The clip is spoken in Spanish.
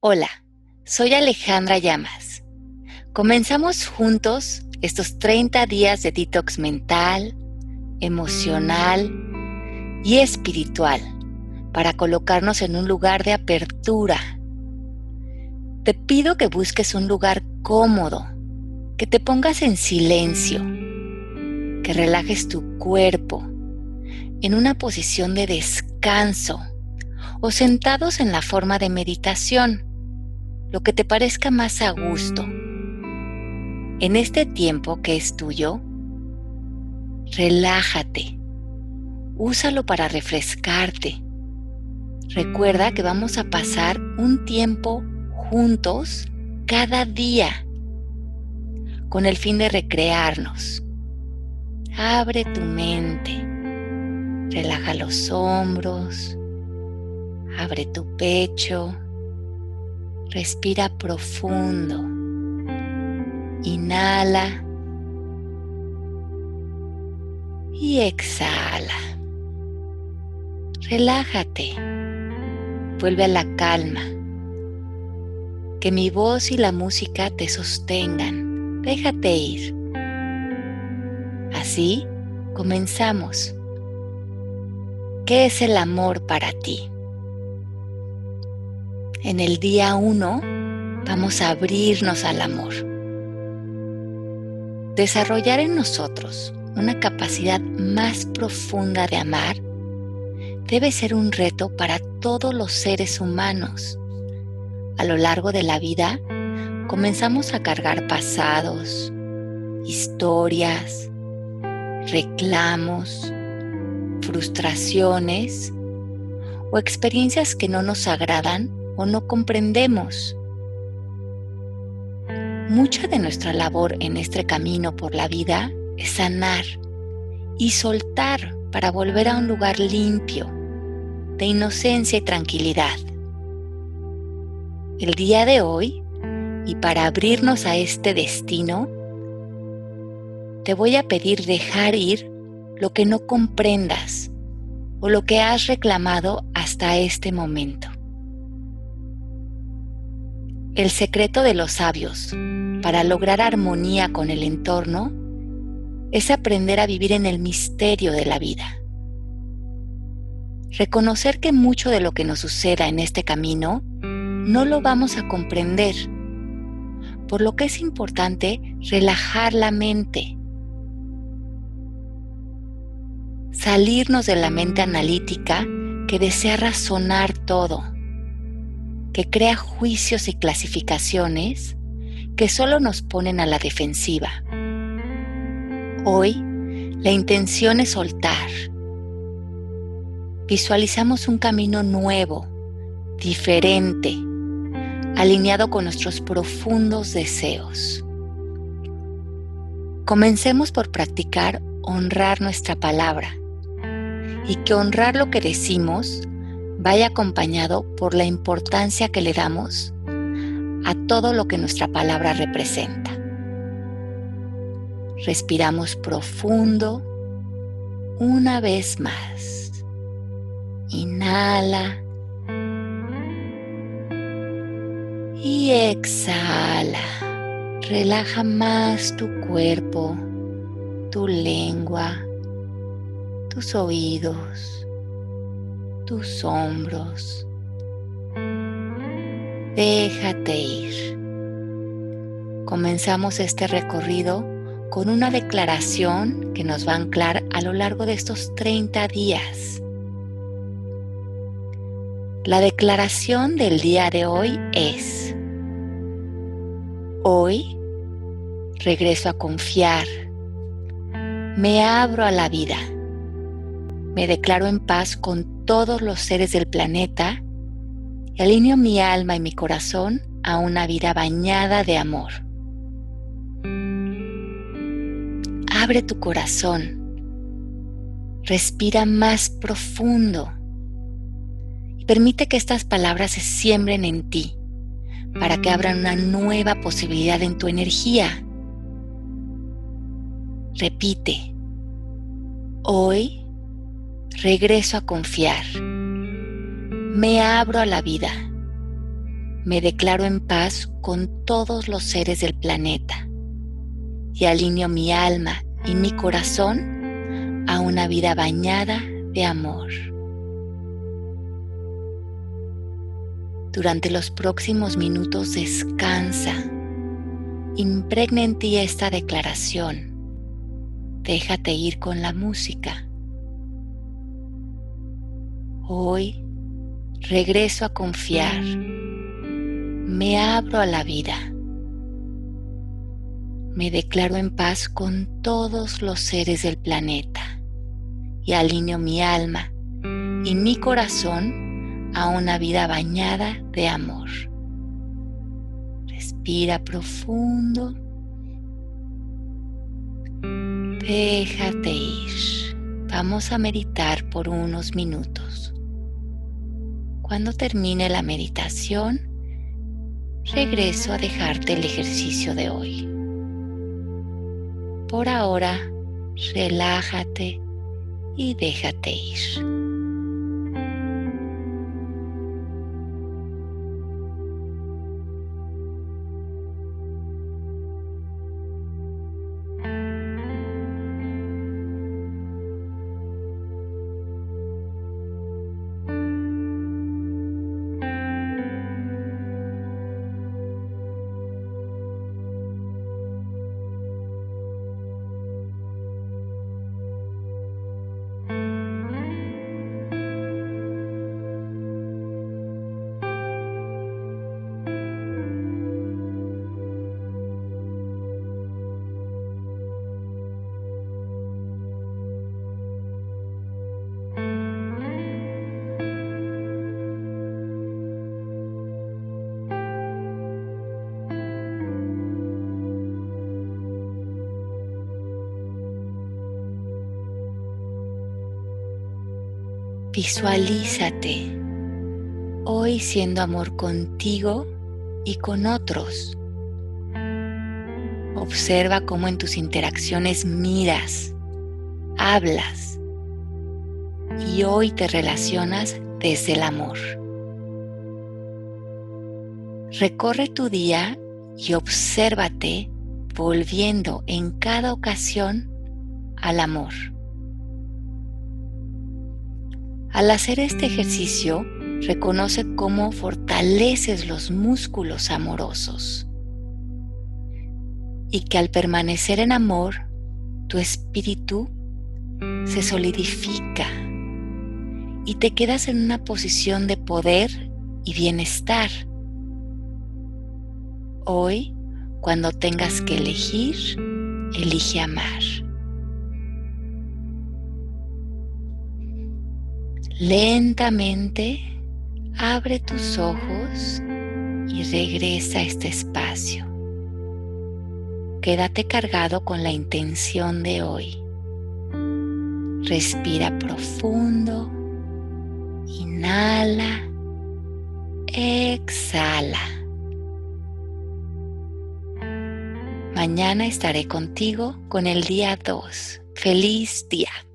Hola, soy Alejandra Llamas. Comenzamos juntos estos 30 días de detox mental, emocional y espiritual para colocarnos en un lugar de apertura. Te pido que busques un lugar cómodo, que te pongas en silencio, que relajes tu cuerpo en una posición de descanso o sentados en la forma de meditación lo que te parezca más a gusto. En este tiempo que es tuyo, relájate, úsalo para refrescarte. Recuerda que vamos a pasar un tiempo juntos cada día con el fin de recrearnos. Abre tu mente, relaja los hombros, abre tu pecho Respira profundo. Inhala. Y exhala. Relájate. Vuelve a la calma. Que mi voz y la música te sostengan. Déjate ir. Así comenzamos. ¿Qué es el amor para ti? En el día 1 vamos a abrirnos al amor. Desarrollar en nosotros una capacidad más profunda de amar debe ser un reto para todos los seres humanos. A lo largo de la vida comenzamos a cargar pasados, historias, reclamos, frustraciones o experiencias que no nos agradan o no comprendemos. Mucha de nuestra labor en este camino por la vida es sanar y soltar para volver a un lugar limpio, de inocencia y tranquilidad. El día de hoy, y para abrirnos a este destino, te voy a pedir dejar ir lo que no comprendas o lo que has reclamado hasta este momento. El secreto de los sabios para lograr armonía con el entorno es aprender a vivir en el misterio de la vida. Reconocer que mucho de lo que nos suceda en este camino no lo vamos a comprender, por lo que es importante relajar la mente, salirnos de la mente analítica que desea razonar todo que crea juicios y clasificaciones que solo nos ponen a la defensiva. Hoy, la intención es soltar. Visualizamos un camino nuevo, diferente, alineado con nuestros profundos deseos. Comencemos por practicar honrar nuestra palabra y que honrar lo que decimos vaya acompañado por la importancia que le damos a todo lo que nuestra palabra representa. Respiramos profundo una vez más. Inhala y exhala. Relaja más tu cuerpo, tu lengua, tus oídos tus hombros. Déjate ir. Comenzamos este recorrido con una declaración que nos va a anclar a lo largo de estos 30 días. La declaración del día de hoy es, hoy regreso a confiar, me abro a la vida, me declaro en paz con todos los seres del planeta y alineo mi alma y mi corazón a una vida bañada de amor. Abre tu corazón, respira más profundo y permite que estas palabras se siembren en ti para que abran una nueva posibilidad en tu energía. Repite, hoy regreso a confiar. Me abro a la vida. Me declaro en paz con todos los seres del planeta y alineo mi alma y mi corazón a una vida bañada de amor. Durante los próximos minutos descansa. Impregna en ti esta declaración. Déjate ir con la música. Hoy regreso a confiar. Me abro a la vida. Me declaro en paz con todos los seres del planeta y alineo mi alma y mi corazón a una vida bañada de amor. Respira profundo. Déjate ir. Vamos a meditar por unos minutos. Cuando termine la meditación, regreso a dejarte el ejercicio de hoy. Por ahora, relájate y déjate ir. Visualízate hoy siendo amor contigo y con otros. Observa cómo en tus interacciones miras, hablas y hoy te relacionas desde el amor. Recorre tu día y obsérvate volviendo en cada ocasión al amor. Al hacer este ejercicio, reconoce cómo fortaleces los músculos amorosos y que al permanecer en amor, tu espíritu se solidifica y te quedas en una posición de poder y bienestar. Hoy, cuando tengas que elegir, elige amar. Lentamente abre tus ojos y regresa a este espacio. Quédate cargado con la intención de hoy. Respira profundo. Inhala. Exhala. Mañana estaré contigo con el día 2. Feliz día.